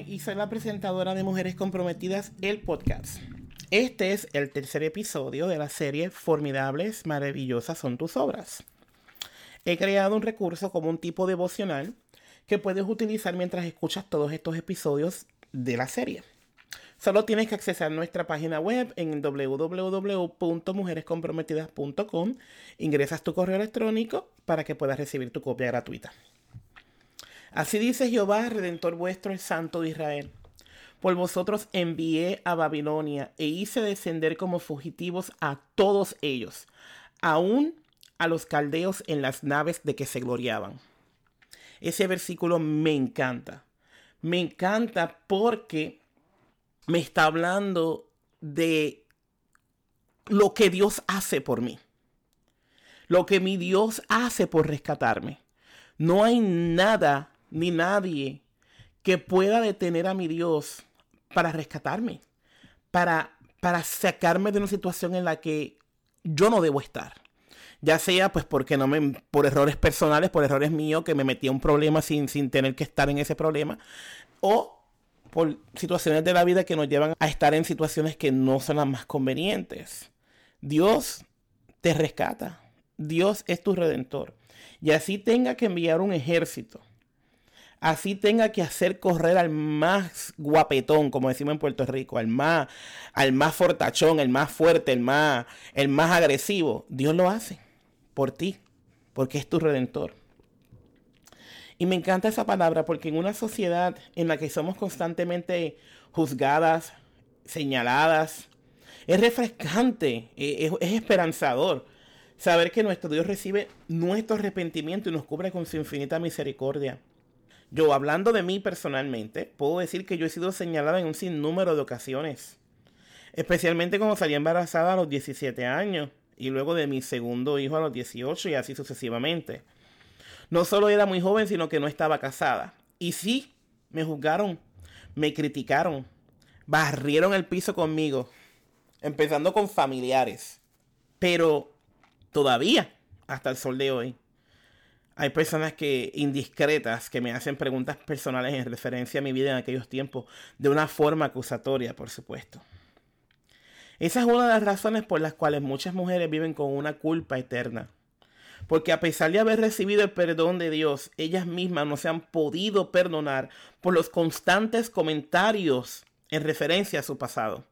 Y soy la presentadora de Mujeres Comprometidas, el podcast. Este es el tercer episodio de la serie Formidables, Maravillosas son tus obras. He creado un recurso como un tipo devocional que puedes utilizar mientras escuchas todos estos episodios de la serie. Solo tienes que accesar nuestra página web en www.mujerescomprometidas.com. Ingresas tu correo electrónico para que puedas recibir tu copia gratuita. Así dice Jehová, Redentor vuestro, el Santo de Israel. Por vosotros envié a Babilonia e hice descender como fugitivos a todos ellos, aún a los caldeos en las naves de que se gloriaban. Ese versículo me encanta. Me encanta porque me está hablando de lo que Dios hace por mí. Lo que mi Dios hace por rescatarme. No hay nada ni nadie que pueda detener a mi Dios para rescatarme, para, para sacarme de una situación en la que yo no debo estar. Ya sea pues porque no me, por errores personales, por errores míos, que me metí a un problema sin, sin tener que estar en ese problema, o por situaciones de la vida que nos llevan a estar en situaciones que no son las más convenientes. Dios te rescata. Dios es tu redentor. Y así tenga que enviar un ejército así tenga que hacer correr al más guapetón, como decimos en Puerto Rico, al más, al más fortachón, el más fuerte, el más, el más agresivo, Dios lo hace por ti, porque es tu redentor. Y me encanta esa palabra porque en una sociedad en la que somos constantemente juzgadas, señaladas, es refrescante, e, es, es esperanzador saber que nuestro Dios recibe nuestro arrepentimiento y nos cubre con su infinita misericordia. Yo, hablando de mí personalmente, puedo decir que yo he sido señalada en un sinnúmero de ocasiones. Especialmente cuando salí embarazada a los 17 años y luego de mi segundo hijo a los 18 y así sucesivamente. No solo era muy joven, sino que no estaba casada. Y sí, me juzgaron, me criticaron, barrieron el piso conmigo, empezando con familiares. Pero todavía, hasta el sol de hoy, hay personas que indiscretas que me hacen preguntas personales en referencia a mi vida en aquellos tiempos, de una forma acusatoria, por supuesto. Esa es una de las razones por las cuales muchas mujeres viven con una culpa eterna. Porque a pesar de haber recibido el perdón de Dios, ellas mismas no se han podido perdonar por los constantes comentarios en referencia a su pasado.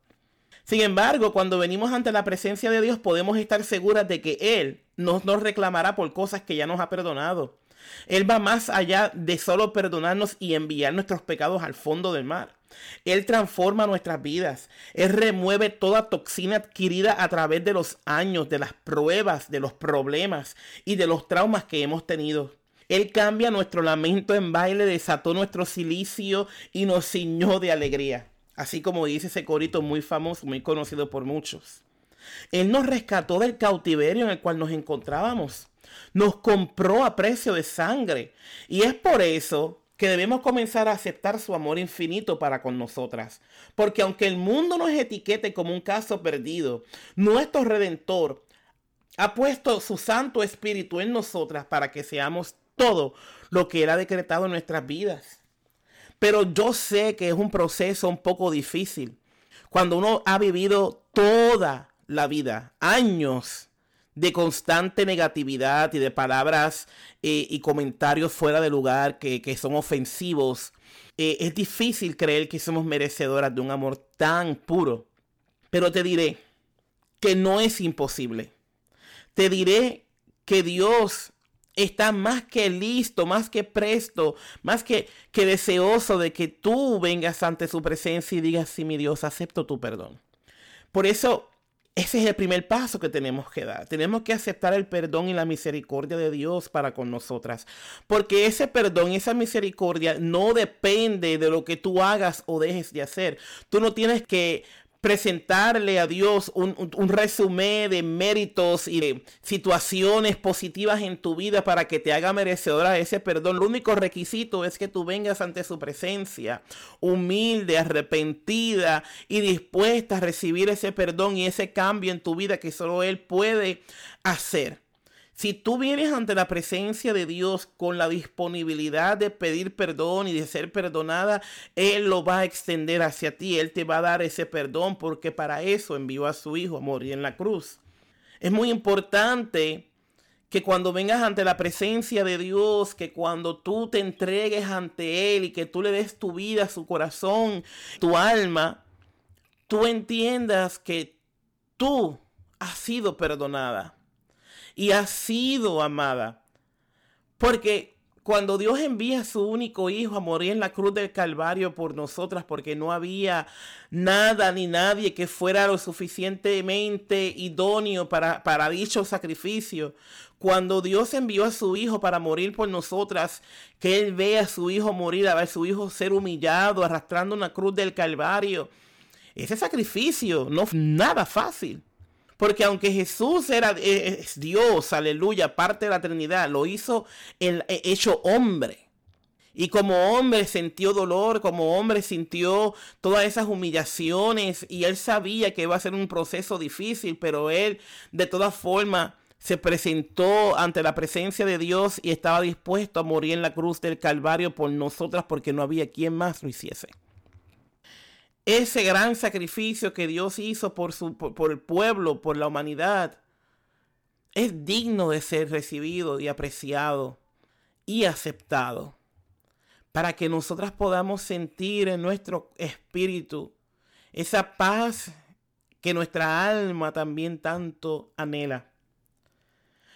Sin embargo, cuando venimos ante la presencia de Dios podemos estar seguras de que Él no nos reclamará por cosas que ya nos ha perdonado. Él va más allá de solo perdonarnos y enviar nuestros pecados al fondo del mar. Él transforma nuestras vidas. Él remueve toda toxina adquirida a través de los años, de las pruebas, de los problemas y de los traumas que hemos tenido. Él cambia nuestro lamento en baile, desató nuestro silicio y nos ciñó de alegría. Así como dice ese corito muy famoso, muy conocido por muchos. Él nos rescató del cautiverio en el cual nos encontrábamos. Nos compró a precio de sangre. Y es por eso que debemos comenzar a aceptar su amor infinito para con nosotras. Porque aunque el mundo nos etiquete como un caso perdido, nuestro redentor ha puesto su Santo Espíritu en nosotras para que seamos todo lo que Él ha decretado en nuestras vidas. Pero yo sé que es un proceso un poco difícil. Cuando uno ha vivido toda la vida, años de constante negatividad y de palabras eh, y comentarios fuera de lugar que, son ofensivos, eh, es difícil creer que somos merecedoras de un amor tan puro. Pero te diré que no es imposible. Te diré que Dios está más que listo, más que presto, más que, que deseoso de que tú vengas ante su presencia y digas, sí, mi Dios, acepto tu perdón. Por eso, ese es el primer paso que tenemos que dar. Tenemos que aceptar el perdón y la misericordia de Dios para con nosotras. Porque ese perdón esa misericordia no depende de lo que tú hagas o dejes de hacer. Tú no tienes que presentarle a Dios un, resumen de méritos y de situaciones positivas en tu vida para que te haga merecedora de ese perdón. Lo único requisito es que tú vengas ante su presencia, humilde, arrepentida y dispuesta a recibir ese perdón y ese cambio en tu vida que solo Él puede hacer. Si tú vienes ante la presencia de Dios con la disponibilidad de pedir perdón y de ser perdonada, Él lo va a extender hacia ti. Él te va a dar ese perdón porque para eso envió a su Hijo a morir en la cruz. Es muy importante que cuando vengas ante la presencia de Dios, que cuando tú te entregues ante Él y que tú le des tu vida, su corazón, tu alma, tú entiendas que tú has sido perdonada y has sido amada. Porque cuando Dios envía a su único hijo a morir en la cruz del Calvario por nosotras, porque no había nada ni nadie que fuera lo suficientemente idóneo para, para dicho sacrificio, cuando Dios envió a su hijo para morir por nosotras, que Él ve a su hijo morir, a ver a su hijo ser humillado, arrastrando una cruz del Calvario, ese sacrificio no es nada fácil. Porque aunque Jesús era eh, Dios, aleluya, parte de la Trinidad, lo hizo el, eh, hecho hombre. Y como hombre sintió dolor, como hombre sintió todas esas humillaciones y él sabía que iba a ser un proceso difícil, pero él de todas formas se presentó ante la presencia de Dios y estaba dispuesto a morir en la cruz del Calvario por nosotras porque no había quien más lo hiciese ese gran sacrificio que Dios hizo por, su, por, el pueblo, por la humanidad, es digno de ser recibido y apreciado y aceptado para que nosotras podamos sentir en nuestro espíritu esa paz que nuestra alma también tanto anhela.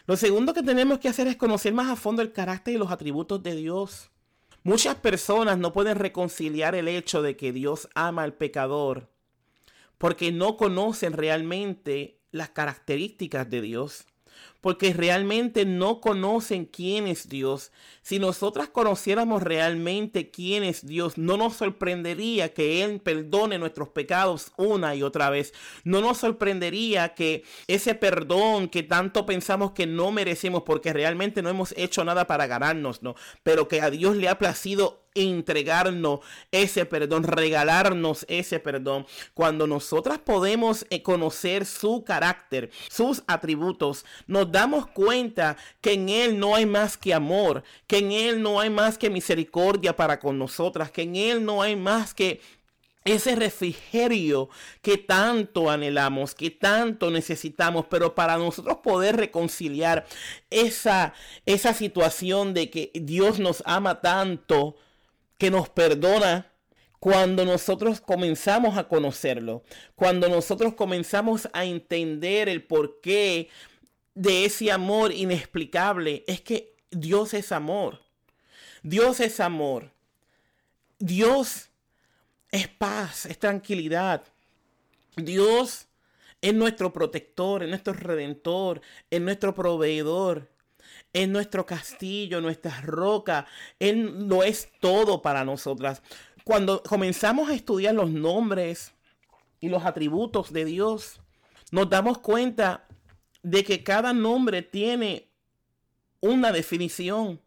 Lo segundo que tenemos que hacer es conocer más a fondo el carácter y los atributos de Dios. Muchas personas no pueden reconciliar el hecho de que Dios ama al pecador porque no conocen realmente las características de Dios porque realmente no conocen quién es Dios. Si nosotras conociéramos realmente quién es Dios, no nos sorprendería que Él perdone nuestros pecados una y otra vez. No nos sorprendería que ese perdón que tanto pensamos que no merecemos porque realmente no hemos hecho nada para ganarnos, ¿no? Pero que a Dios le ha placido entregarnos ese perdón, regalarnos ese perdón. Cuando nosotras podemos eh, conocer su carácter, sus atributos, nos damos cuenta que en Él no hay más que amor, que en Él no hay más que misericordia para con nosotras, que en Él no hay más que ese refrigerio que tanto anhelamos, que tanto necesitamos, pero para nosotros poder reconciliar esa, esa situación de que Dios nos ama tanto, que nos perdona cuando nosotros comenzamos a conocerlo, cuando nosotros comenzamos a entender el porqué de ese amor inexplicable, es que Dios es amor. Dios es amor. Dios es paz, es tranquilidad. Dios es nuestro protector, es nuestro redentor, es nuestro proveedor es nuestro castillo, nuestra roca. Él lo es todo para nosotras. Cuando comenzamos a estudiar los nombres y los atributos de Dios, nos damos cuenta de que cada nombre tiene una definición,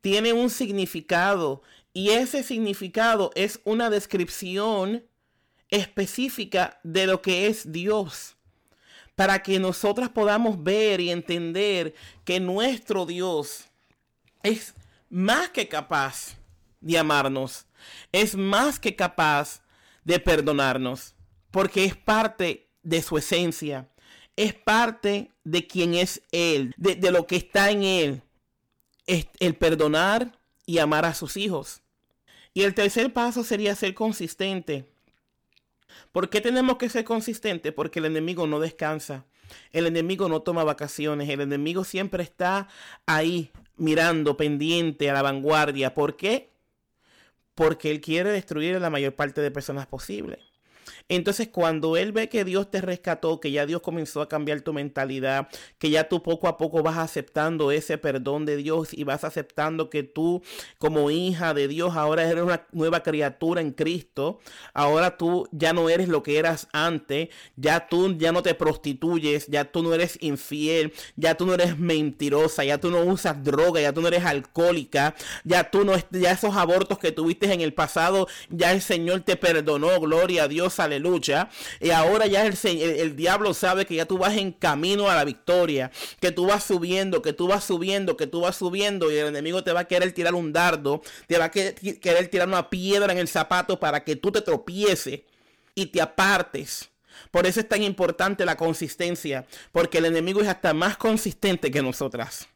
tiene un significado y ese significado es una descripción específica de lo que es Dios para que nosotras podamos ver y entender que nuestro Dios es más que capaz de amarnos, es más que capaz de perdonarnos, porque es parte de su esencia, es parte de quien es Él, de, de lo que está en Él, es el perdonar y amar a sus hijos. Y el tercer paso sería ser consistente ¿Por qué tenemos que ser consistentes? Porque el enemigo no descansa. El enemigo no toma vacaciones. El enemigo siempre está ahí, mirando, pendiente, a la vanguardia. ¿Por qué? Porque él quiere destruir a la mayor parte de personas posible. Entonces, cuando Él ve que Dios te rescató, que ya Dios comenzó a cambiar tu mentalidad, que ya tú poco a poco vas aceptando ese perdón de Dios y vas aceptando que tú, como hija de Dios, ahora eres una nueva criatura en Cristo, ahora tú ya no eres lo que eras antes, ya tú ya no te prostituyes, ya tú no eres infiel, ya tú no eres mentirosa, ya tú no usas droga, ya tú no eres alcohólica, ya tú no, ya esos abortos que tuviste en el pasado, ya el Señor te perdonó, gloria a Dios Aleluya. Y ahora ya el, el, diablo sabe que ya tú vas en camino a la victoria, que tú vas subiendo, que tú vas subiendo, que tú vas subiendo y el enemigo te va a querer tirar un dardo, te va a querer tirar una piedra en el zapato para que tú te tropieces y te apartes. Por eso es tan importante la consistencia, porque el enemigo es hasta más consistente que nosotras.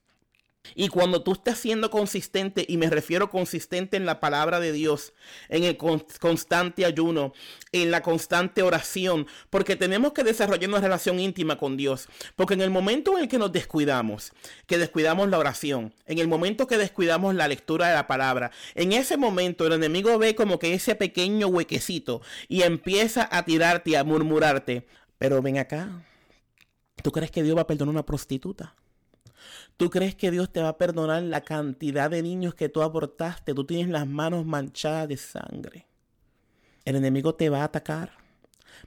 Y cuando tú estás siendo consistente, y me refiero consistente en la palabra de Dios, en el constante ayuno, en la constante oración, porque tenemos que desarrollar una relación íntima con Dios. Porque en el momento en el que nos descuidamos, que descuidamos la oración, en el momento que descuidamos la lectura de la palabra, en ese momento el enemigo ve como que ese pequeño huequecito y empieza a tirarte, a murmurarte. Pero ven acá, ¿tú crees que Dios va a perdonar a una prostituta? ¿Tú crees que Dios te va a perdonar la cantidad de niños que tú abortaste? Tú tienes las manos manchadas de sangre. El enemigo te va a atacar.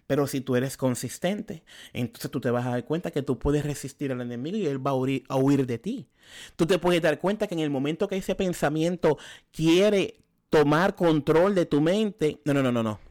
Pero si tú eres consistente, entonces tú te vas a dar cuenta que tú puedes resistir al enemigo y él va a huir, a huir de ti. Tú te puedes dar cuenta que en el momento que ese pensamiento quiere tomar control de tu mente, no, no, no, no, no.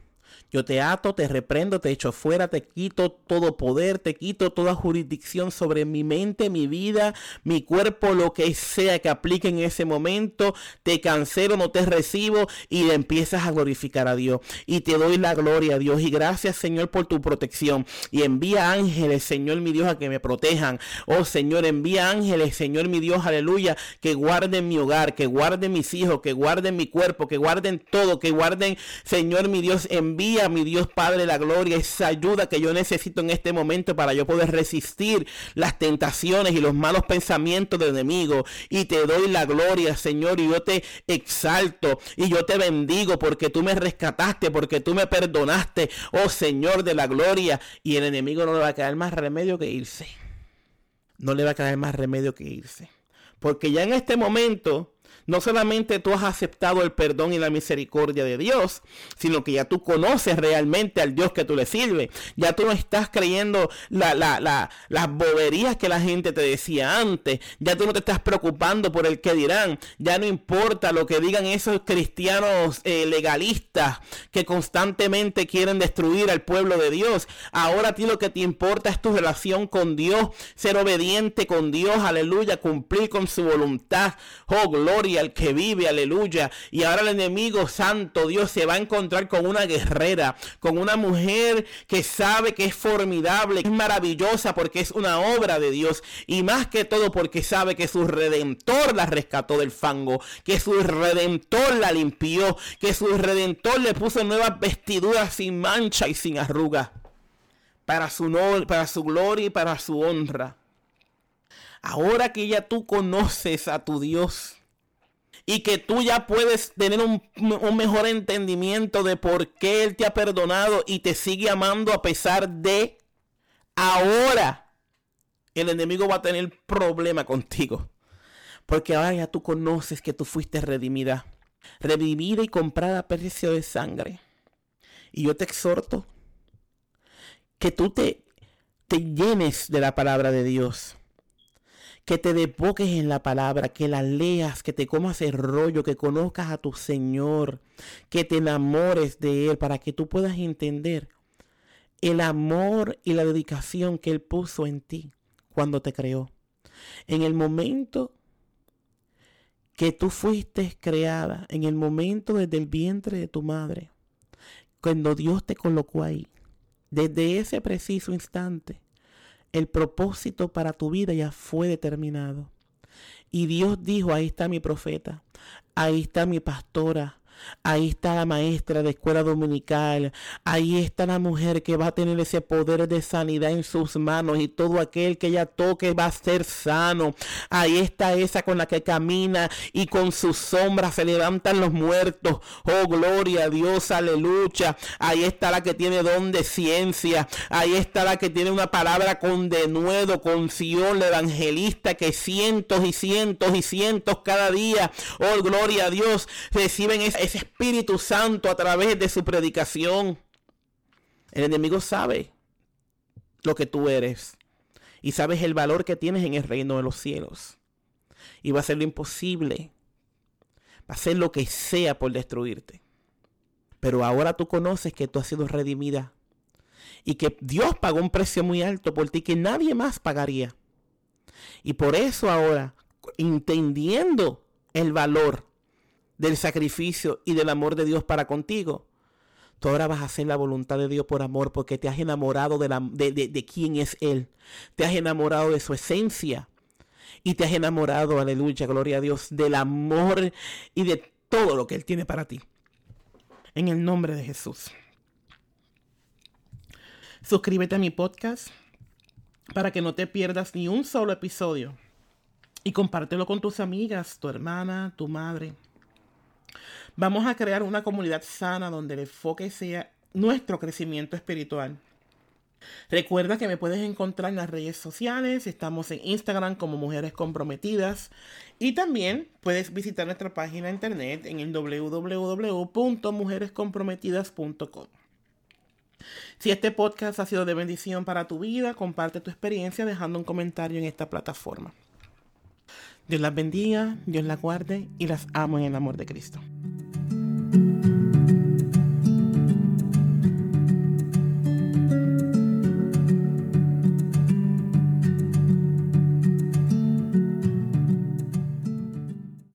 Yo te ato, te reprendo, te echo fuera, te quito todo poder, te quito toda jurisdicción sobre mi mente, mi vida, mi cuerpo, lo que sea que aplique en ese momento. Te cancelo, no te recibo y empiezas a glorificar a Dios. Y te doy la gloria a Dios. Y gracias, Señor, por tu protección. Y envía ángeles, Señor, mi Dios, a que me protejan. Oh, Señor, envía ángeles, Señor, mi Dios, aleluya, que guarden mi hogar, que guarden mis hijos, que guarden mi cuerpo, que guarden todo, que guarden, Señor, mi Dios, envía a mi Dios Padre la gloria, esa ayuda que yo necesito en este momento para yo poder resistir las tentaciones y los malos pensamientos del enemigo. Y te doy la gloria, Señor, y yo te exalto y yo te bendigo porque tú me rescataste, porque tú me perdonaste, oh Señor de la gloria. Y el enemigo no le va a quedar más remedio que irse. No le va a quedar más remedio que irse. Porque ya en este momento no solamente tú has aceptado el perdón y la misericordia de Dios, sino que ya tú conoces realmente al Dios que tú le sirves. Ya tú no estás creyendo la, las boberías que la gente te decía antes. Ya tú no te estás preocupando por el que dirán. Ya no importa lo que digan esos cristianos eh, legalistas que constantemente quieren destruir al pueblo de Dios. Ahora a ti lo que te importa es tu relación con Dios, ser obediente con Dios, aleluya, cumplir con su voluntad. Oh, gloria al que vive, aleluya. Y ahora el enemigo santo, Dios, se va a encontrar con una guerrera, con una mujer que sabe que es formidable, es maravillosa porque es una obra de Dios. Y más que todo porque sabe que su redentor la rescató del fango, que su redentor la limpió, que su redentor le puso nuevas vestiduras sin mancha y sin arruga. Para su, para su gloria y para su honra. Ahora que ya tú conoces a tu Dios, y que tú ya puedes tener un, mejor entendimiento de por qué Él te ha perdonado y te sigue amando a pesar de ahora el enemigo va a tener problema contigo. Porque ahora ya tú conoces que tú fuiste redimida, redimida y comprada a precio de sangre. Y yo te exhorto que tú te, te llenes de la palabra de Dios que te depoques en la palabra, que la leas, que te comas el rollo, que conozcas a tu Señor, que te enamores de Él para que tú puedas entender el amor y la dedicación que Él puso en ti cuando te creó. En el momento que tú fuiste creada, en el momento desde el vientre de tu madre, cuando Dios te colocó ahí, desde ese preciso instante, el propósito para tu vida ya fue determinado. Y Dios dijo, ahí está mi profeta, ahí está mi pastora, Ahí está la maestra de escuela dominical. Ahí está la mujer que va a tener ese poder de sanidad en sus manos y todo aquel que ella toque va a ser sano. Ahí está esa con la que camina y con sus sombras se levantan los muertos. Oh, gloria a Dios, aleluya. Ahí está la que tiene don de ciencia. Ahí está la que tiene una palabra con denuedo, con Sion, la evangelista que cientos y cientos y cientos cada día. Oh, gloria a Dios, reciben ese Espíritu Santo a través de su predicación. El enemigo sabe lo que tú eres y sabes el valor que tienes en el reino de los cielos. Y va a hacer lo imposible, va a hacer lo que sea por destruirte. Pero ahora tú conoces que tú has sido redimida y que Dios pagó un precio muy alto por ti que nadie más pagaría. Y por eso ahora, entendiendo el valor del sacrificio y del amor de Dios para contigo, tú ahora vas a hacer la voluntad de Dios por amor porque te has enamorado de, la, de, de quién es Él. Te has enamorado de su esencia. Y te has enamorado, aleluya, gloria a Dios, del amor y de todo lo que Él tiene para ti. En el nombre de Jesús. Suscríbete a mi podcast para que no te pierdas ni un solo episodio. Y compártelo con tus amigas, tu hermana, tu madre. Vamos a crear una comunidad sana donde el enfoque sea nuestro crecimiento espiritual. Recuerda que me puedes encontrar en las redes sociales, estamos en Instagram como Mujeres Comprometidas y también puedes visitar nuestra página de internet en el www.mujerescomprometidas.com. Si este podcast ha sido de bendición para tu vida, comparte tu experiencia dejando un comentario en esta plataforma. Dios las bendiga, Dios las guarde y las amo en el amor de Cristo.